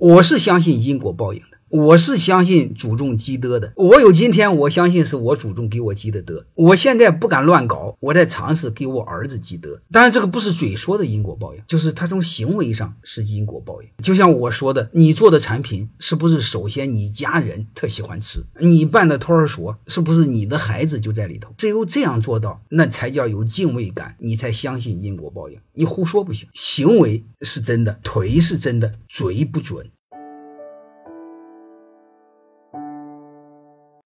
我是相信因果报应的。我是相信祖宗积德的，我有今天，我相信是我祖宗给我积的德。我现在不敢乱搞，我在尝试给我儿子积德。当然，这个不是嘴说的因果报应，就是他从行为上是因果报应。就像我说的，你做的产品是不是首先你家人特喜欢吃？你办的托儿所是不是你的孩子就在里头？只有这样做到，那才叫有敬畏感，你才相信因果报应。你胡说不行，行为是真的，腿是真的，嘴不准。